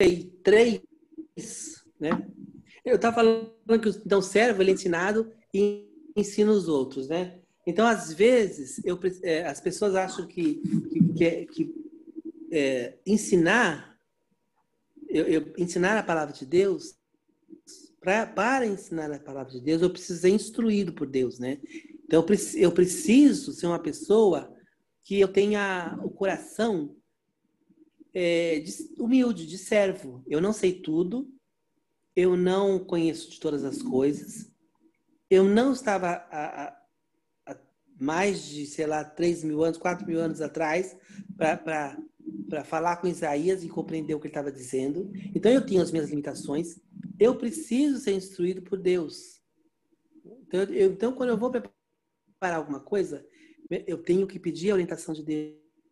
53, né? Eu estava falando que então, o servo ele é ensinado e ensina os outros, né? Então, às vezes, eu, é, as pessoas acham que, que, que, é, que é, ensinar, eu, eu, ensinar a palavra de Deus, pra, para ensinar a palavra de Deus, eu preciso ser instruído por Deus, né? Então, eu preciso ser uma pessoa que eu tenha o coração é, de, humilde, de servo. Eu não sei tudo, eu não conheço de todas as coisas, eu não estava a, a mais de, sei lá, 3 mil anos, 4 mil anos atrás para falar com Isaías e compreender o que ele estava dizendo. Então, eu tinha as minhas limitações. Eu preciso ser instruído por Deus. Então, eu, então quando eu vou preparar alguma coisa, eu tenho que pedir a orientação de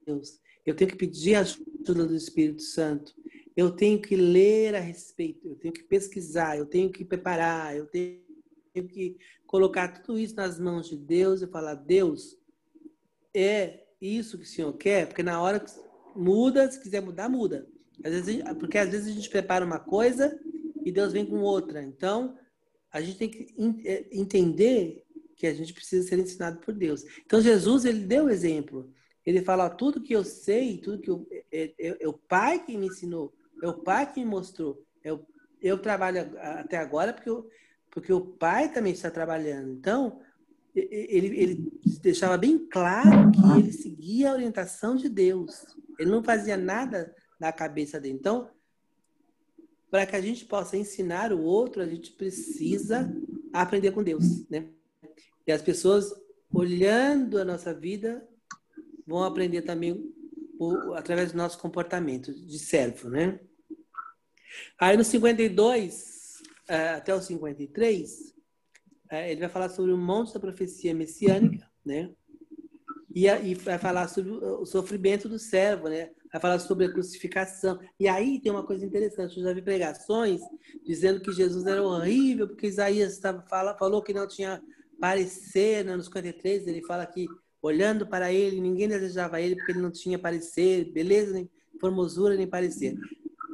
Deus. Eu tenho que pedir ajuda do Espírito Santo. Eu tenho que ler a respeito. Eu tenho que pesquisar. Eu tenho que preparar. Eu tenho que colocar tudo isso nas mãos de Deus e falar: Deus, é isso que o Senhor quer? Porque na hora que muda, se quiser mudar, muda. Às vezes, porque às vezes a gente prepara uma coisa e Deus vem com outra. Então, a gente tem que é, entender que a gente precisa ser ensinado por Deus. Então Jesus ele deu exemplo. Ele fala tudo que eu sei, tudo que eu, é, é, é, o Pai que me ensinou, é o Pai que me mostrou. Eu, eu trabalho até agora porque, eu, porque o Pai também está trabalhando. Então ele, ele deixava bem claro que ele seguia a orientação de Deus. Ele não fazia nada da cabeça dele. Então, para que a gente possa ensinar o outro, a gente precisa aprender com Deus, né? E as pessoas, olhando a nossa vida, vão aprender também o, através do nosso comportamento de servo, né? Aí no 52 eh, até o 53, eh, ele vai falar sobre o monte da profecia messiânica, né? E, e vai falar sobre o sofrimento do servo, né? Vai falar sobre a crucificação. E aí tem uma coisa interessante. Eu já vi pregações dizendo que Jesus era horrível, porque Isaías estava, fala, falou que não tinha parecer, né? no 53, ele fala que olhando para ele, ninguém desejava ele porque ele não tinha parecer, beleza, nem formosura, nem parecer.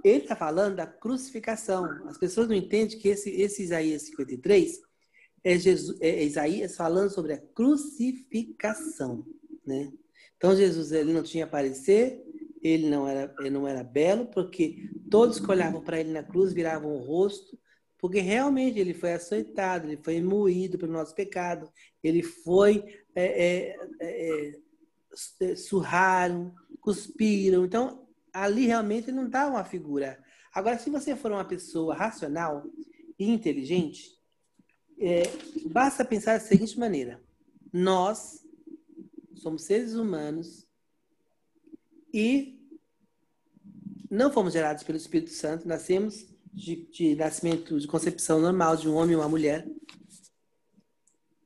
Ele está falando da crucificação. As pessoas não entendem que esse, esse Isaías 53 é, Jesus, é Isaías falando sobre a crucificação, né? Então Jesus ele não tinha parecer, ele não era, ele não era belo, porque todos que olhavam para ele na cruz viravam o rosto porque realmente ele foi açoitado, ele foi moído pelo nosso pecado, ele foi é, é, é, é surraram, cuspiram. Então, ali realmente não está uma figura. Agora, se você for uma pessoa racional e inteligente, é, basta pensar da seguinte maneira: nós somos seres humanos e não fomos gerados pelo Espírito Santo, nascemos de, de nascimento, de concepção normal de um homem e uma mulher,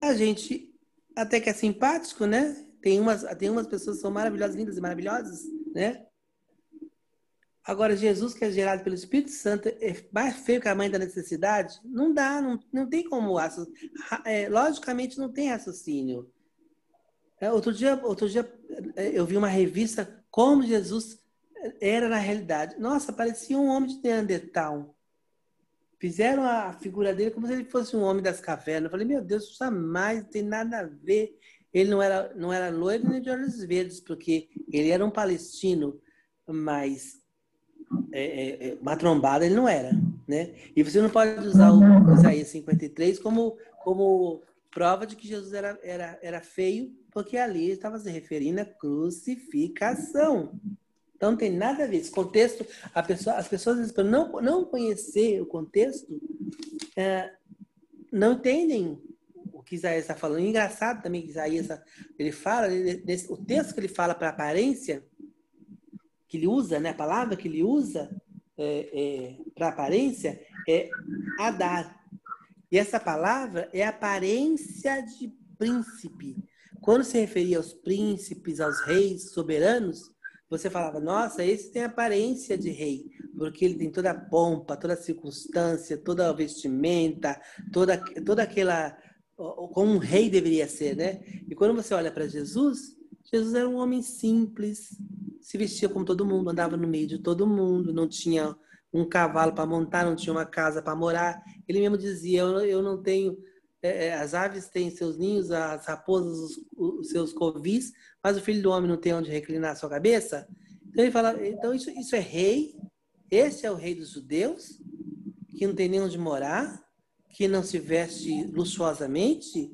a gente até que é simpático, né? Tem umas, tem umas pessoas que são maravilhosas, lindas e maravilhosas, né? Agora, Jesus, que é gerado pelo Espírito Santo, é mais feio que a mãe da necessidade? Não dá, não, não tem como. É, logicamente, não tem raciocínio. É, outro, dia, outro dia, é, eu vi uma revista como Jesus era na realidade. Nossa, parecia um homem de Neandertal. Fizeram a figura dele como se ele fosse um homem das cavernas. Eu falei, meu Deus, jamais não tem nada a ver. Ele não era, não era loiro nem de olhos verdes, porque ele era um palestino, mas é, é, é ele não era, né? E você não pode usar o Isaías 53 como, como prova de que Jesus era, era, era feio, porque ali estava se referindo à crucificação. Então não tem nada a ver. Esse contexto, pessoa, as pessoas, por não, não conhecer o contexto, é, não entendem o que Isaías está falando. Engraçado também que Isaías ele fala, ele, o texto que ele fala para aparência, que ele usa, né, a palavra que ele usa é, é, para aparência é Adar. E essa palavra é aparência de príncipe. Quando se referia aos príncipes, aos reis soberanos, você falava, nossa, esse tem aparência de rei, porque ele tem toda a pompa, toda a circunstância, toda a vestimenta, toda, toda aquela. como um rei deveria ser, né? E quando você olha para Jesus, Jesus era um homem simples, se vestia como todo mundo, andava no meio de todo mundo, não tinha um cavalo para montar, não tinha uma casa para morar. Ele mesmo dizia: Eu, eu não tenho. É, é, as aves têm seus ninhos, as raposas os, os, seus covis, mas o filho do homem não tem onde reclinar a sua cabeça. Então ele fala: então isso, isso é rei, esse é o rei dos judeus, que não tem nem onde morar, que não se veste luxuosamente.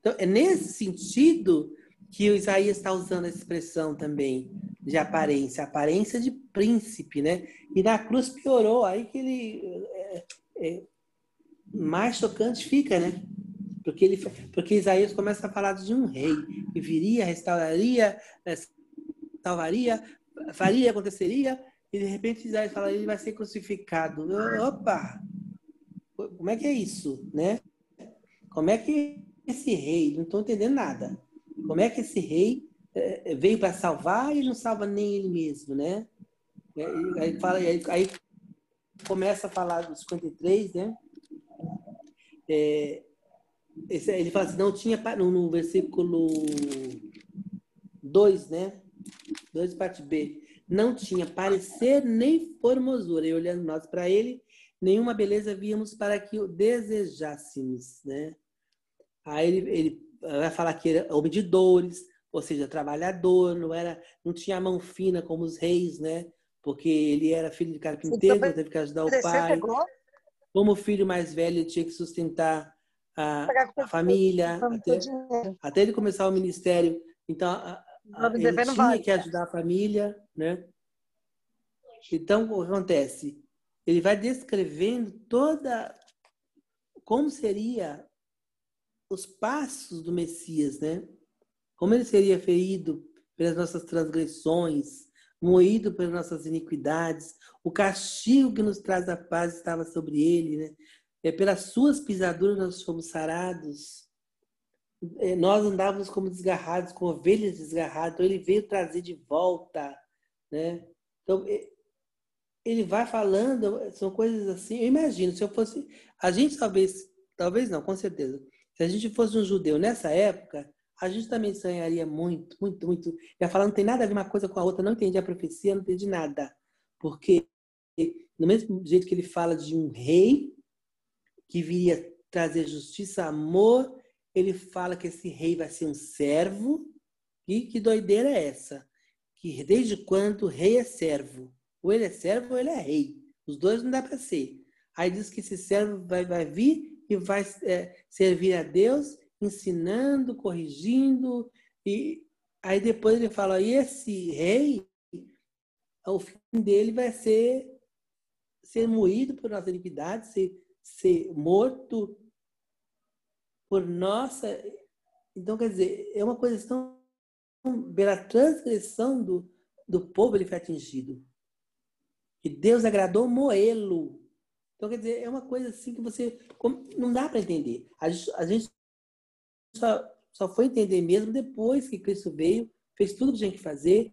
Então é nesse sentido que o Isaías está usando a expressão também de aparência, aparência de príncipe, né? E na cruz piorou, aí que ele é, é, mais chocante fica, né? Porque ele, porque Isaías começa a falar de um rei que viria, restauraria, é, salvaria, faria, aconteceria, e de repente Isaías fala ele vai ser crucificado. Opa! Como é que é isso, né? Como é que esse rei, não estou entendendo nada. Como é que esse rei é, veio para salvar e não salva nem ele mesmo, né? Aí, fala, aí, aí começa a falar dos 53, né? É, esse, ele fala assim, não tinha, no, no versículo 2, né? 2, parte B. Não tinha parecer nem formosura. E olhando nós para ele, nenhuma beleza víamos para que o desejássemos, né? Aí ele, ele vai falar que era homem de dores, ou seja, trabalhador, não era, não tinha mão fina como os reis, né? Porque ele era filho de carpinteiro, então, teve que ajudar o pai. Como filho mais velho, tinha que sustentar a, a família, até, até, ele começar o ministério. Então, a, a, ele tinha que ajudar a família, né? Então, o que acontece? Ele vai descrevendo toda como seria os passos do Messias, né? Como ele seria ferido pelas nossas transgressões, moído pelas nossas iniquidades, o castigo que nos traz a paz estava sobre ele, né? É, pelas suas pisaduras nós fomos sarados. É, nós andávamos como desgarrados, como ovelhas desgarradas. Então ele veio trazer de volta, né? Então é, ele vai falando, são coisas assim. Eu imagino, se eu fosse, a gente talvez, talvez não, com certeza. Se a gente fosse um judeu nessa época, a gente também sonharia muito, muito, muito. Ia falar, não tem nada a ver uma coisa com a outra, não entendi a profecia, não entendi nada. Porque, no mesmo jeito que ele fala de um rei que viria trazer justiça, amor, ele fala que esse rei vai ser um servo. E que doideira é essa? Que desde quando o rei é servo? Ou ele é servo ou ele é rei. Os dois não dá para ser. Aí diz que esse servo vai, vai vir e vai é, servir a Deus ensinando, corrigindo, e aí depois ele fala, e esse rei, o fim dele vai ser ser moído por nossa iniquidade, ser, ser morto por nossa. Então, quer dizer, é uma coisa tão. pela transgressão do, do povo, ele foi atingido. E Deus agradou moê-lo. Então, quer dizer, é uma coisa assim que você. Não dá para entender. A gente, só, só foi entender mesmo depois que Cristo veio, fez tudo que tinha que fazer.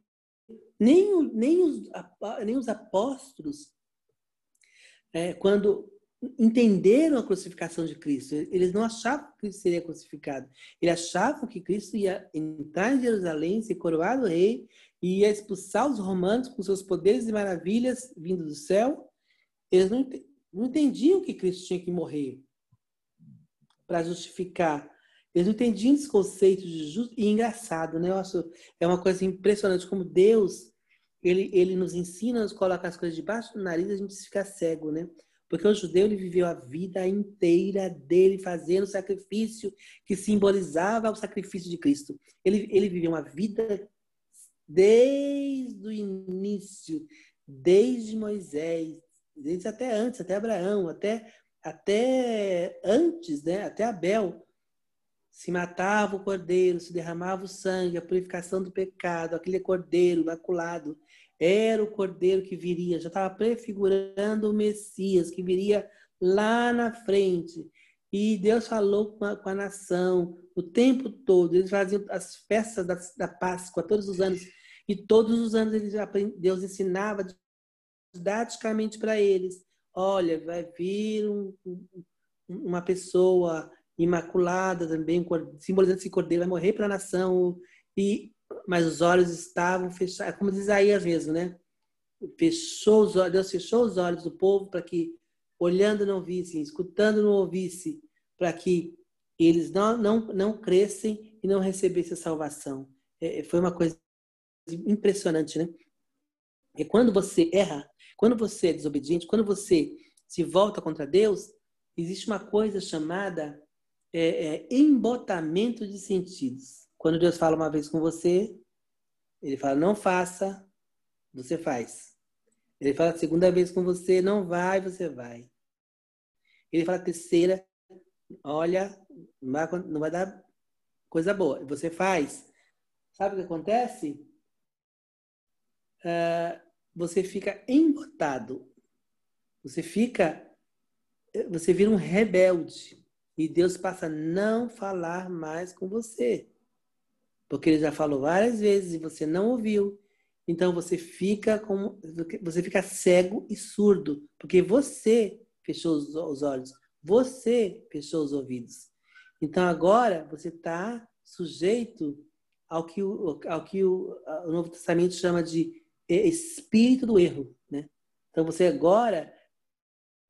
Nem, nem, os, nem os apóstolos, é, quando entenderam a crucificação de Cristo, eles não achavam que Cristo seria crucificado. Eles achavam que Cristo ia entrar em Jerusalém, ser coroado rei, e ia expulsar os romanos com seus poderes e maravilhas vindos do céu. Eles não, não entendiam que Cristo tinha que morrer para justificar eles não entendiam esse conceito de justo e engraçado, né? Acho, é uma coisa impressionante como Deus, ele, ele nos ensina, nos coloca as coisas debaixo do nariz e a gente fica cego, né? Porque o judeu ele viveu a vida inteira dele fazendo sacrifício que simbolizava o sacrifício de Cristo. Ele, ele viveu uma vida desde o início, desde Moisés, desde até antes, até Abraão, até, até antes, né? até Abel se matava o cordeiro, se derramava o sangue, a purificação do pecado, aquele cordeiro imaculado, era o cordeiro que viria, já estava prefigurando o Messias, que viria lá na frente. E Deus falou com a, com a nação o tempo todo. Eles faziam as festas da, da Páscoa todos os anos. E todos os anos eles, Deus ensinava didaticamente para eles: olha, vai vir um, uma pessoa imaculada também, simbolizando esse cordeiro vai morrer para a nação, e mas os olhos estavam fechados, como diz Isaías mesmo, né? fechou os olhos, Deus fechou os olhos do povo para que olhando não vissem, escutando não ouvissem, para que eles não, não, não crescem e não recebessem a salvação. É, foi uma coisa impressionante, né? E quando você erra, quando você é desobediente, quando você se volta contra Deus, existe uma coisa chamada é, é, embotamento de sentidos. Quando Deus fala uma vez com você, ele fala, não faça, você faz. Ele fala a segunda vez com você, não vai, você vai. Ele fala a terceira, olha, não vai, não vai dar coisa boa. Você faz. Sabe o que acontece? Uh, você fica embotado. Você fica. Você vira um rebelde. E Deus passa a não falar mais com você. Porque ele já falou várias vezes e você não ouviu. Então você fica como você fica cego e surdo, porque você fechou os olhos, você fechou os ouvidos. Então agora você está sujeito ao que, o, ao que o, o Novo Testamento chama de espírito do erro. Né? Então você agora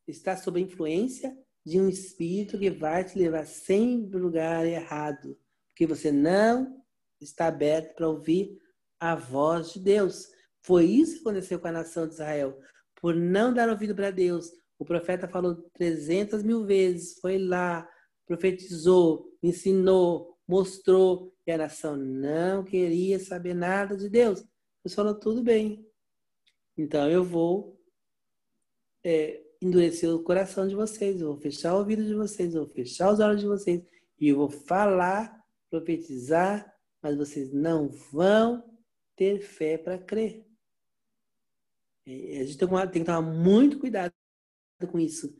está sob a influência de um espírito que vai te levar sempre para o lugar errado, porque você não está aberto para ouvir a voz de Deus. Foi isso que aconteceu com a nação de Israel. Por não dar ouvido para Deus, o profeta falou 300 mil vezes, foi lá, profetizou, ensinou, mostrou, e a nação não queria saber nada de Deus. Deus falou, tudo bem. Então eu vou é, endurecer o coração de vocês, eu vou fechar o ouvido de vocês, eu vou fechar os olhos de vocês, e eu vou falar, profetizar, mas vocês não vão ter fé para crer. É, a gente tem que tomar muito cuidado com isso.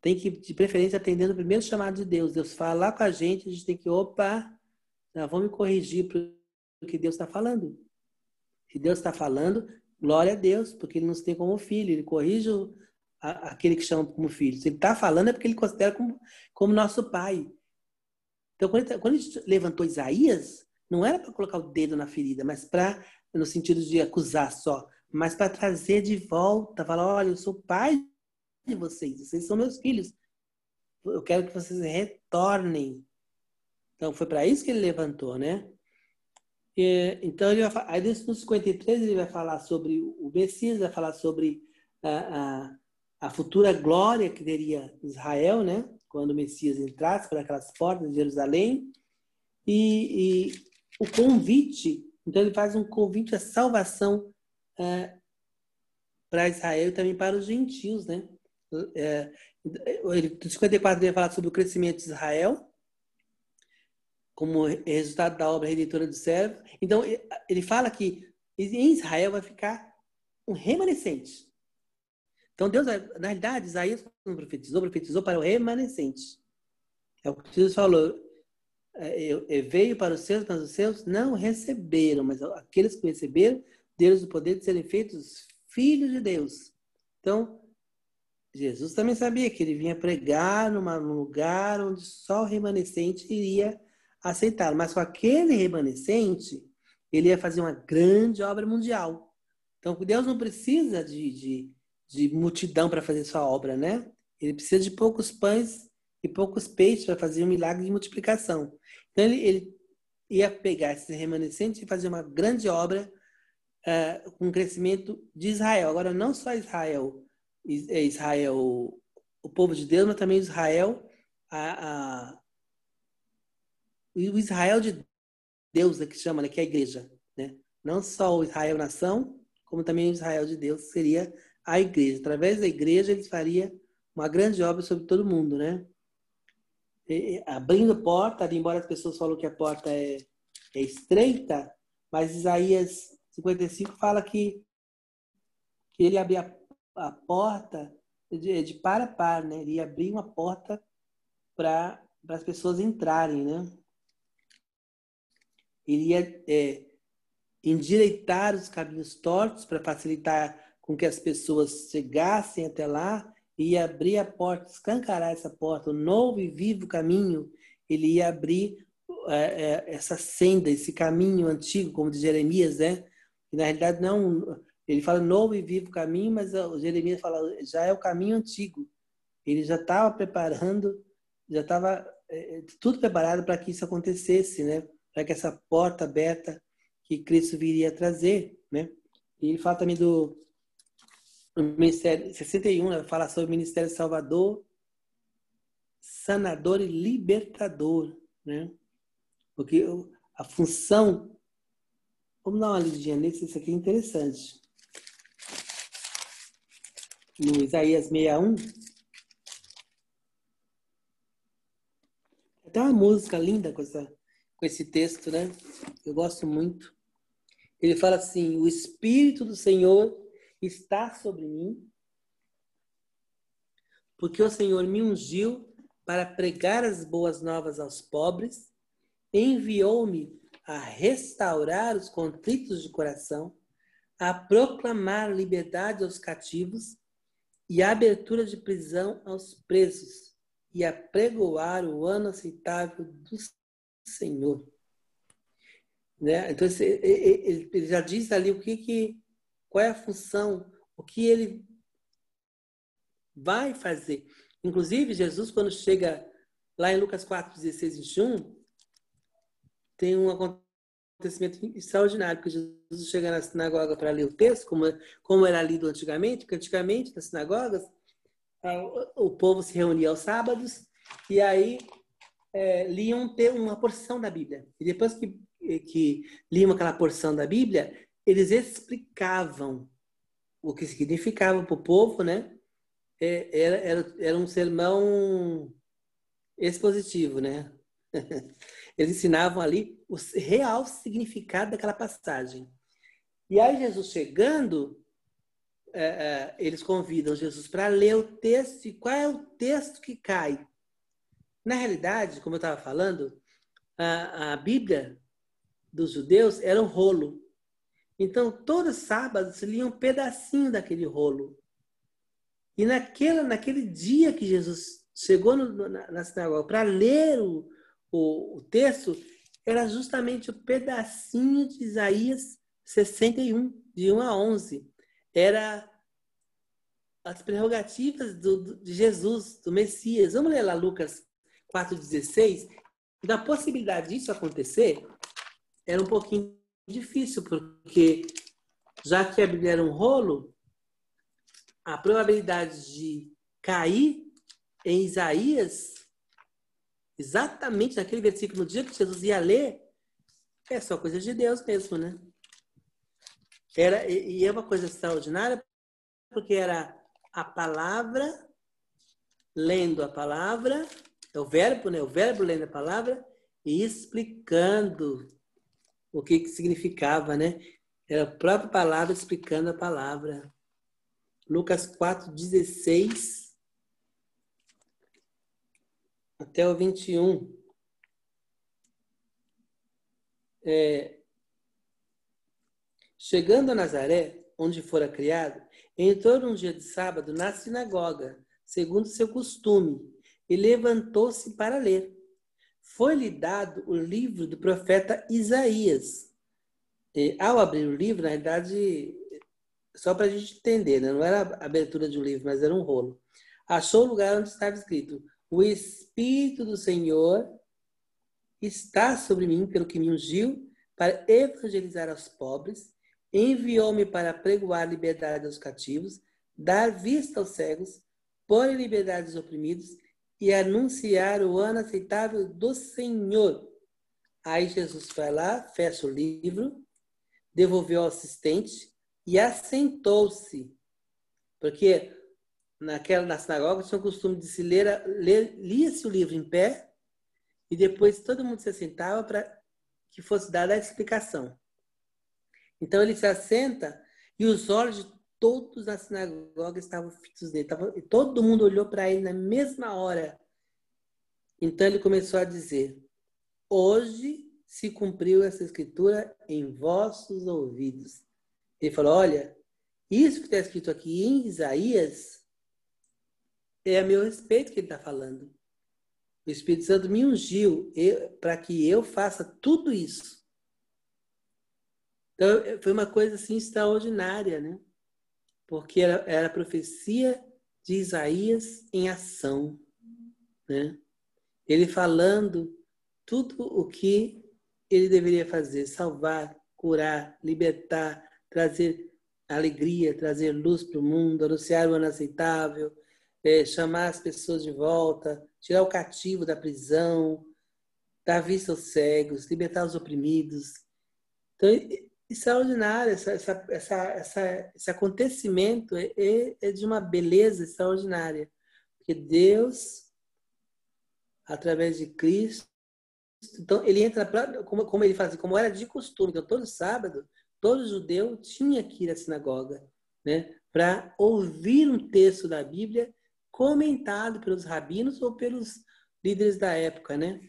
Tem que, de preferência, atendendo o primeiro chamado de Deus. Deus fala com a gente, a gente tem que, opa, vamos corrigir para o que Deus está falando. Se Deus está falando, glória a Deus, porque Ele nos tem como filho. Ele corrige aquele que chama como filho. Se Ele está falando, é porque Ele considera como, como nosso pai. Então, quando ele, quando ele levantou Isaías, não era para colocar o dedo na ferida, mas para, no sentido de acusar só, mas para trazer de volta, falar: olha, eu sou pai de vocês, vocês são meus filhos. Eu quero que vocês retornem. Então, foi para isso que ele levantou, né? E, então, ele vai, aí no 53 ele vai falar sobre o Messias, vai falar sobre a, a, a futura glória que teria Israel, né? Quando o Messias entrasse por aquelas portas de Jerusalém. E, e o convite, então ele faz um convite à salvação é, para Israel e também para os gentios, né? É, ele, 54 ele vai falar sobre o crescimento de Israel, como resultado da obra redentora do servo. Então, ele fala que em Israel vai ficar um remanescente. Então, Deus, na realidade, Isaías não profetizou, profetizou para o remanescente. É o que Jesus falou. É, veio para os seus, mas os seus não receberam. Mas aqueles que receberam, deram o poder de serem feitos filhos de Deus. Então, Jesus também sabia que ele vinha pregar num lugar onde só o remanescente iria aceitá-lo. Mas com aquele remanescente, ele ia fazer uma grande obra mundial. Então, Deus não precisa de, de, de multidão para fazer sua obra, né? Ele precisa de poucos pães e poucos peixes para fazer um milagre de multiplicação. Então, ele, ele ia pegar esse remanescente e fazer uma grande obra uh, com o crescimento de Israel. Agora, não só Israel, é Israel, o povo de Deus, mas também Israel, a, a o Israel de Deus, é que chama, né, que é a igreja, né? Não só o Israel nação, como também o Israel de Deus seria a igreja. Através da igreja eles faria uma grande obra sobre todo mundo, né? E, abrindo porta, embora as pessoas falam que a porta é, é estreita, mas Isaías 55 fala que, que ele abria a, porta de, de par a par, né? Ele ia abrir uma porta para as pessoas entrarem, né? Ele ia é, endireitar os caminhos tortos para facilitar com que as pessoas chegassem até lá, ia abrir a porta, escancarar essa porta, o novo e vivo caminho, ele ia abrir é, é, essa senda, esse caminho antigo, como de Jeremias, né? Que na realidade não Ele fala novo e vivo caminho, mas o Jeremias fala já é o caminho antigo. Ele já estava preparando, já estava é, tudo preparado para que isso acontecesse, né? Para que essa porta aberta que Cristo viria trazer, né? E ele fala também do Ministério 61, né? fala sobre o Ministério Salvador, sanador e libertador, né? Porque a função Vamos dar uma lidinha nesse, isso aqui é interessante. No Isaías 61, Tem uma música linda com, essa, com esse texto, né? Eu gosto muito. Ele fala assim: O Espírito do Senhor está sobre mim, porque o Senhor me ungiu para pregar as boas novas aos pobres, enviou-me a restaurar os contritos de coração, a proclamar liberdade aos cativos e a abertura de prisão aos presos e apregoar o ano aceitável do Senhor. Né? Então, ele já diz ali o que, que qual é a função, o que ele vai fazer. Inclusive, Jesus, quando chega lá em Lucas 4, 16 e 21, tem um acontecimento extraordinário, porque Jesus chega na sinagoga para ler o texto, como, como era lido antigamente, porque antigamente nas sinagogas o povo se reunia aos sábados e aí é, liam uma porção da Bíblia. E depois que, que liam aquela porção da Bíblia, eles explicavam o que significava para o povo, né? É, era, era, era um sermão expositivo, né? Eles ensinavam ali o real significado daquela passagem. E aí Jesus chegando, é, é, eles convidam Jesus para ler o texto. E qual é o texto que cai? Na realidade, como eu estava falando, a, a Bíblia dos judeus era um rolo. Então, todos os sábados lia um pedacinho daquele rolo. E naquela, naquele dia que Jesus chegou no, na, na sinagoga para ler o, o, o texto, era justamente o pedacinho de Isaías 61, de 1 a 11 era as prerrogativas do, do, de Jesus, do Messias. Vamos ler lá Lucas 4,16. Da possibilidade disso acontecer, era um pouquinho difícil, porque já que a Bíblia era um rolo, a probabilidade de cair em Isaías, exatamente naquele versículo, no dia que Jesus ia ler, é só coisa de Deus mesmo, né? Era, e é uma coisa extraordinária, porque era a palavra, lendo a palavra, é o verbo, né? O verbo lendo a palavra e explicando o que, que significava, né? Era a própria palavra explicando a palavra. Lucas 4, 16 até o 21. É, Chegando a Nazaré, onde fora criado, entrou num dia de sábado na sinagoga, segundo seu costume, e levantou-se para ler. Foi-lhe dado o livro do profeta Isaías. E, ao abrir o livro, na verdade, só para a gente entender, né? não era a abertura de um livro, mas era um rolo. Achou o lugar onde estava escrito: O Espírito do Senhor está sobre mim, pelo que me ungiu, para evangelizar aos pobres Enviou-me para pregoar liberdade aos cativos, dar vista aos cegos, pôr em liberdade os oprimidos e anunciar o ano aceitável do Senhor. Aí Jesus foi lá, fecha o livro, devolveu ao assistente e assentou-se. Porque naquela na sinagoga tinha o costume de se ler, ler lia-se o livro em pé e depois todo mundo se assentava para que fosse dada a explicação. Então ele se assenta e os olhos de todos na sinagoga estavam fitos nele. e todo mundo olhou para ele na mesma hora. Então ele começou a dizer: Hoje se cumpriu essa escritura em vossos ouvidos. Ele falou: Olha, isso que está escrito aqui em Isaías é a meu respeito que ele está falando. O Espírito Santo me ungiu para que eu faça tudo isso. Então, foi uma coisa assim extraordinária, né? Porque era, era a profecia de Isaías em ação, né? Ele falando tudo o que ele deveria fazer: salvar, curar, libertar, trazer alegria, trazer luz para o mundo, anunciar o ano aceitável, é, chamar as pessoas de volta, tirar o cativo da prisão, dar vista aos cegos, libertar os oprimidos. Então, extraordinário, essa, essa, essa, essa esse acontecimento é, é, é de uma beleza extraordinária, porque Deus, através de Cristo, então ele entra pra, como, como ele faz, assim, como era de costume, então todo sábado todo judeu tinha que ir à sinagoga, né, para ouvir um texto da Bíblia comentado pelos rabinos ou pelos líderes da época, né?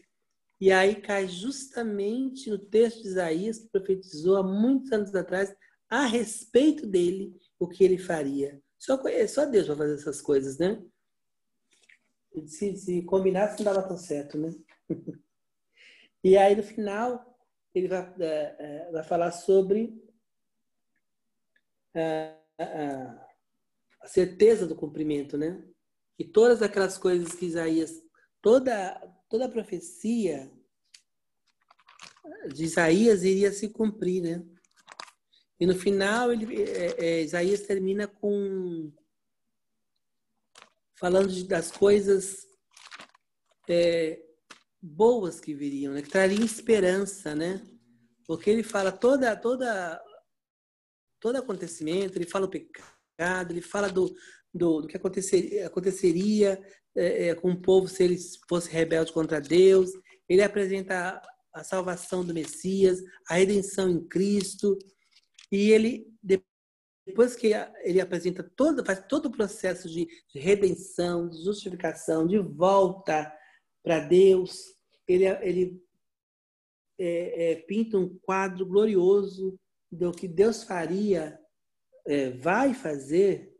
E aí cai justamente no texto de Isaías que profetizou há muitos anos atrás a respeito dele, o que ele faria. Só, só Deus vai fazer essas coisas, né? Se, se combinasse, não dava tão certo, né? e aí, no final, ele vai, é, é, vai falar sobre a, a, certeza do cumprimento, né? E todas aquelas coisas que Isaías, toda, toda a profecia de Isaías iria se cumprir, né? E no final, ele, é, é, Isaías termina com falando de, das coisas é, boas que viriam, né? que trariam esperança, né? Porque ele fala toda toda todo acontecimento, ele fala o pecado, ele fala do, do, do que aconteceria, aconteceria é, é, com o povo se eles fossem rebeldes contra Deus, ele apresenta a, salvação do Messias, a redenção em Cristo, e ele, depois que ele apresenta todo, faz todo o processo de, de redenção, de justificação, de volta para Deus, ele, ele é, é, pinta um quadro glorioso do que Deus faria, é, vai fazer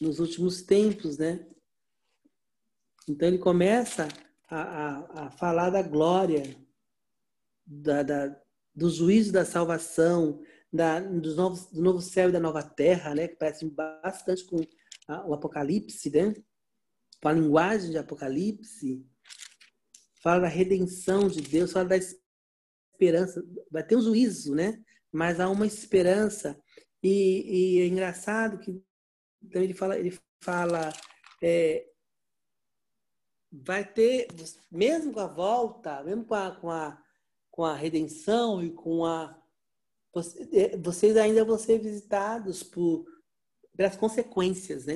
nos últimos tempos, né? Então ele começa a, a, a falar da glória, da, da, do juízo da salvação, da, dos novos, do novo céu e da nova terra, né? Que parece bastante com a, o Apocalipse, né? Com a linguagem de Apocalipse. Fala da redenção de Deus, fala da esperança. Vai ter um juízo, né? mas há uma esperança. E, e é engraçado que então ele fala, ele fala é, vai ter, mesmo com a volta, mesmo com a, com a, com a redenção e com a. É, vocês ainda vão ser visitados por, pelas consequências, né?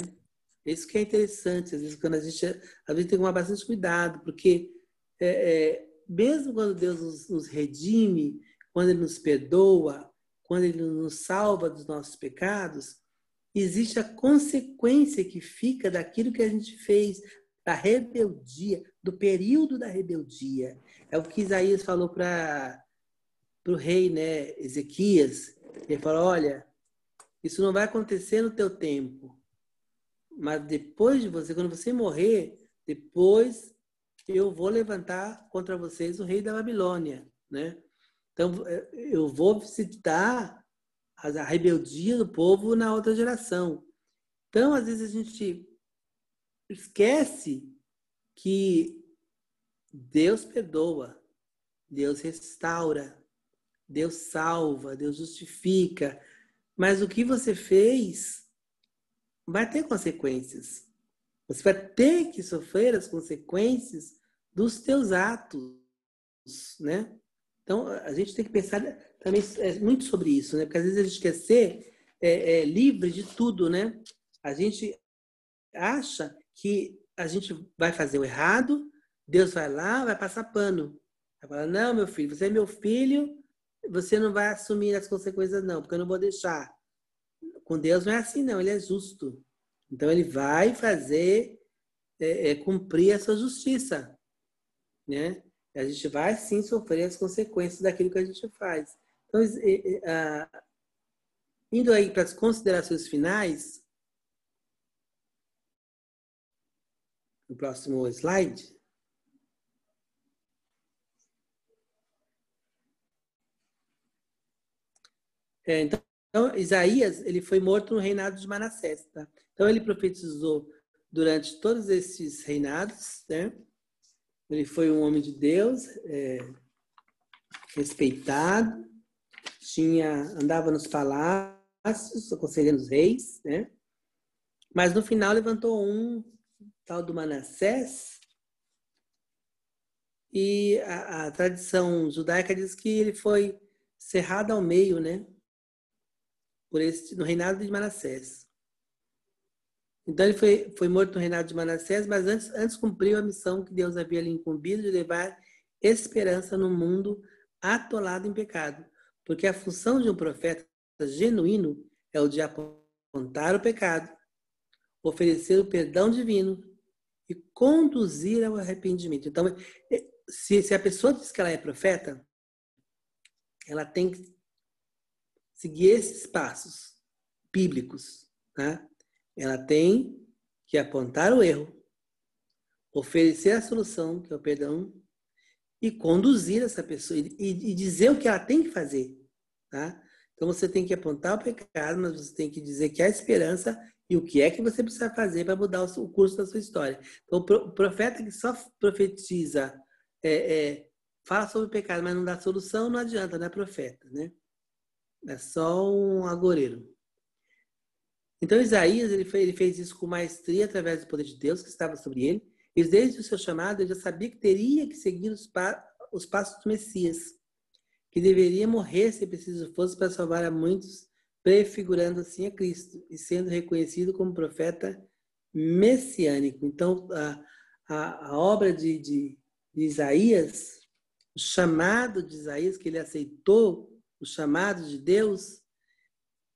Isso que é interessante, às vezes, quando a gente. Às vezes tem que tomar bastante cuidado, porque é, é, mesmo quando Deus nos, nos redime, quando Ele nos perdoa, quando Ele nos salva dos nossos pecados, existe a consequência que fica daquilo que a gente fez, da rebeldia, do período da rebeldia. É o que Isaías falou para o rei né, Ezequias. Ele falou: olha, isso não vai acontecer no teu tempo, mas depois de você, quando você morrer, depois eu vou levantar contra vocês o rei da Babilônia, né? Então, eu vou citar a rebeldia do povo na outra geração. Então, às vezes, a gente esquece que Deus perdoa, Deus restaura, Deus salva, Deus justifica. Mas o que você fez vai ter consequências. Você vai ter que sofrer as consequências dos teus atos, né? Então, a gente tem que pensar também é, muito sobre isso, né? Porque às vezes a gente quer ser é, é, livre de tudo, né? A gente acha que a gente vai fazer o errado, Deus vai lá, vai passar pano. Vai falar, não, meu filho, você é meu filho, você não vai assumir as consequências, não, porque eu não vou deixar. Com Deus não é assim, não, ele é justo. Então, ele vai fazer, é, é, cumprir a sua justiça, né? A gente vai sim sofrer as consequências daquilo que a gente faz. Então, indo aí para as considerações finais, no próximo slide. É, então, então, Isaías ele foi morto no reinado de Manassés. Tá? Então, ele profetizou durante todos esses reinados. Né? Ele foi um homem de Deus, é, respeitado, tinha andava nos palácios, aconselhando os reis. Né? Mas no final levantou um tal do Manassés, e a, a, tradição judaica diz que ele foi cerrado ao meio, né? Por esse, no reinado de Manassés. Então ele foi, foi morto no reinado de Manassés, mas antes, antes cumpriu a missão que Deus havia lhe incumbido de levar esperança no mundo atolado em pecado. Porque a função de um profeta genuíno é o de apontar o pecado, oferecer o perdão divino e conduzir ao arrependimento. Então, é, se, se a pessoa diz que ela é profeta, ela tem que seguir esses passos bíblicos. Tá? Ela tem que apontar o erro, oferecer a solução, que é o perdão, e conduzir essa pessoa, e, e dizer o que ela tem que fazer. Tá? Então você tem que apontar o pecado, mas você tem que dizer que há esperança e o que é que você precisa fazer para mudar o curso da sua história. Então, o profeta que só profetiza é, é, fala sobre o pecado, mas não dá solução, não adianta, não é profeta, né? É só um agoreiro. Então Isaías ele fez, ele fez isso com maestria através do poder de Deus que estava sobre ele. E desde o seu chamado ele já sabia que teria que seguir os, pa, os passos do Messias, que deveria morrer se preciso fosse para salvar a muitos, prefigurando assim a Cristo e sendo reconhecido como profeta messiânico. Então a, a, a obra de, de de Isaías, o chamado de Isaías, que ele aceitou o chamado de Deus,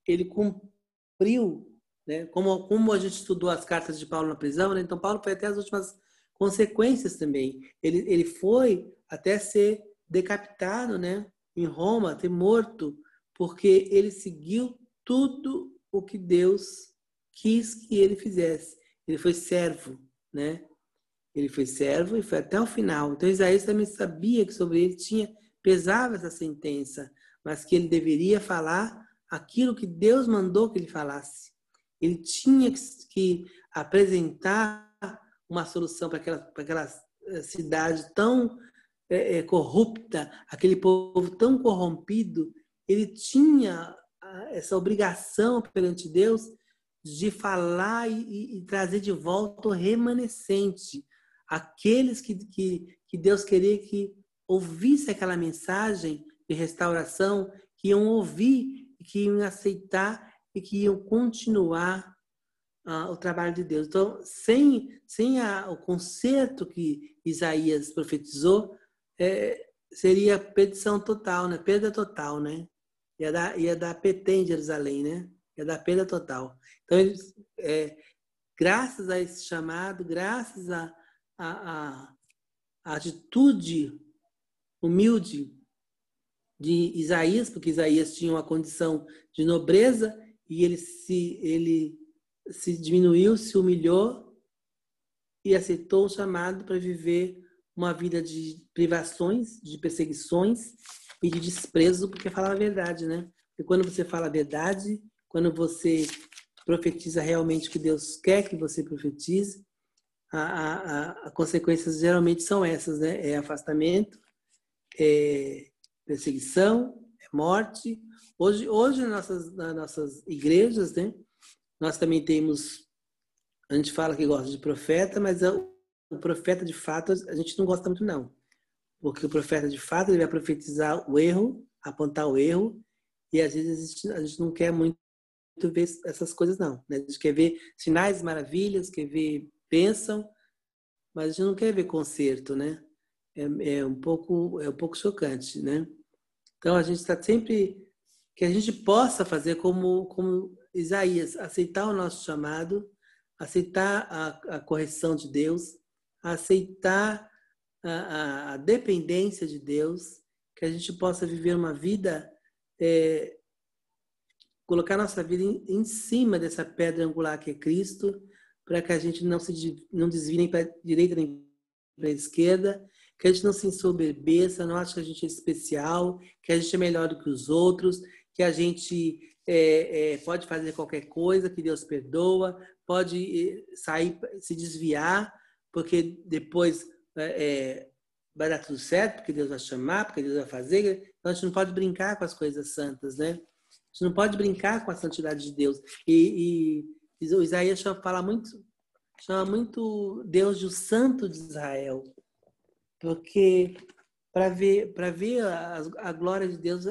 ele cumpriu, né? como, como a gente estudou as cartas de Paulo na prisão, né? então Paulo foi até as últimas consequências também. Ele, ele foi até ser decapitado né? em Roma, ter morto, porque ele seguiu tudo o que Deus quis que ele fizesse. Ele foi servo, né? Ele foi servo e foi até o final. Então Isaías também sabia que sobre ele tinha pesava essa sentença, mas que ele deveria falar aquilo que Deus mandou que ele falasse. Ele tinha que apresentar uma solução para aquela, para aquela eh, cidade tão é, corrupta, aquele povo tão corrompido. Ele tinha essa obrigação perante Deus de falar e, e trazer de volta o remanescente, aqueles que, que, que Deus queria que ouvisse aquela mensagem de restauração, que iam ouvir, que iam aceitar e que iam continuar uh, o trabalho de Deus. Então, sem, sem a, o conserto que Isaías profetizou, é, seria perdição total, né? perda total, né? Ia dar, ia dar PT em Jerusalém, né? Ia dar perda total. Então, eles, é, graças a esse chamado, graças a, a, a atitude humilde de Isaías, porque Isaías tinha uma condição de nobreza e ele se, ele se diminuiu, se humilhou e aceitou o chamado para viver uma vida de privações, de perseguições e de desprezo, porque falava a verdade, né? E quando você fala a verdade, quando você profetiza realmente o que Deus quer que você profetize, a, a, a, consequências geralmente são essas, né? É afastamento, é perseguição, é morte. Hoje, hoje nossas, nas nossas igrejas, né? Nós também temos, a gente fala que gosta de profeta, mas o profeta de fato a gente não gosta muito não. Porque o profeta de fato ele vai profetizar o erro, apontar o erro, e às vezes a gente, a gente não quer muito ver essas coisas não. Né? A gente quer ver sinais, maravilhas, quer ver pensam, mas a gente não quer ver conserto, né? É, é, um pouco é um pouco chocante, né? Então a gente está sempre que a gente possa fazer como como Isaías, aceitar o nosso chamado, aceitar a, a correção de Deus, aceitar a, a, a, dependência de Deus, que a gente possa viver uma vida é, colocar nossa vida em, em cima dessa pedra angular que é Cristo para que a gente não se não desvie nem para direita nem para esquerda, que a gente não se ensoberbeça, não ache que a gente é especial, que a gente é melhor do que os outros, que a gente é, é, pode fazer qualquer coisa, que Deus perdoa, pode eh, sair, se desviar, porque depois é, é, vai dar tudo certo, porque Deus vai chamar, porque Deus vai fazer. Então a gente não pode brincar com as coisas santas, né? A gente não pode brincar com a santidade de Deus. E, e o Isaías fala muito, chama muito Deus de o Santo de Israel, porque para ver para ver a, a, glória de Deus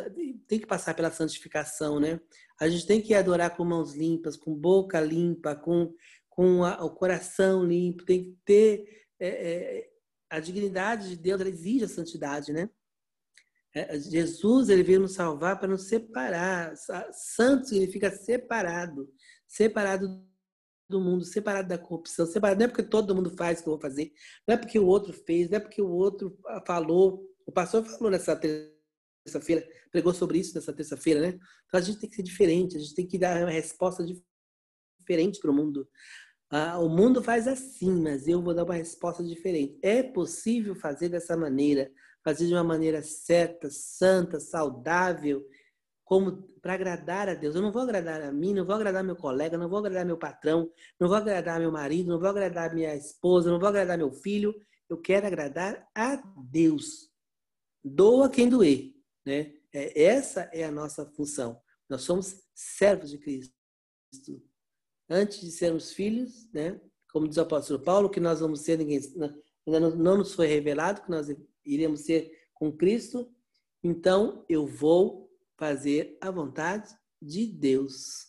tem que passar pela santificação, né? A gente tem que adorar com mãos limpas, com boca limpa, com com a, o coração limpo, tem que ter é, é, a dignidade de Deus, ela exige a santidade, né? É, Jesus ele veio nos salvar para nos separar. Santo significa separado, separado do mundo, separado da corrupção, separado. Não é porque todo mundo faz o que eu vou fazer, não é porque o outro fez, não é porque o outro falou. O pastor falou nessa terça-feira, pregou sobre isso nessa terça-feira, né? Então a gente tem que ser diferente, a gente tem que dar uma resposta diferente para o mundo. Ah, o mundo faz assim, mas eu vou dar uma resposta diferente. É possível fazer dessa maneira, fazer de uma maneira certa, santa, saudável, como para agradar a Deus. Eu não vou agradar a mim, não vou agradar meu colega, não vou agradar meu patrão, não vou agradar meu marido, não vou agradar minha esposa, não vou agradar meu filho. Eu quero agradar a Deus. Doa quem doer, né? É, essa é a nossa função. Nós somos servos de Cristo antes de sermos filhos, né? Como diz o apóstolo Paulo, que nós vamos ser, ninguém, ainda não nos foi revelado que nós iremos ser com Cristo. Então, eu vou fazer a vontade de Deus.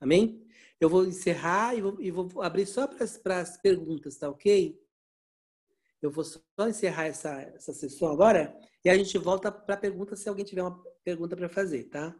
Amém? Eu vou encerrar e vou, e vou abrir só para as perguntas, tá ok? Eu vou só encerrar essa, essa sessão agora e a gente volta para a pergunta se alguém tiver uma pergunta para fazer, tá?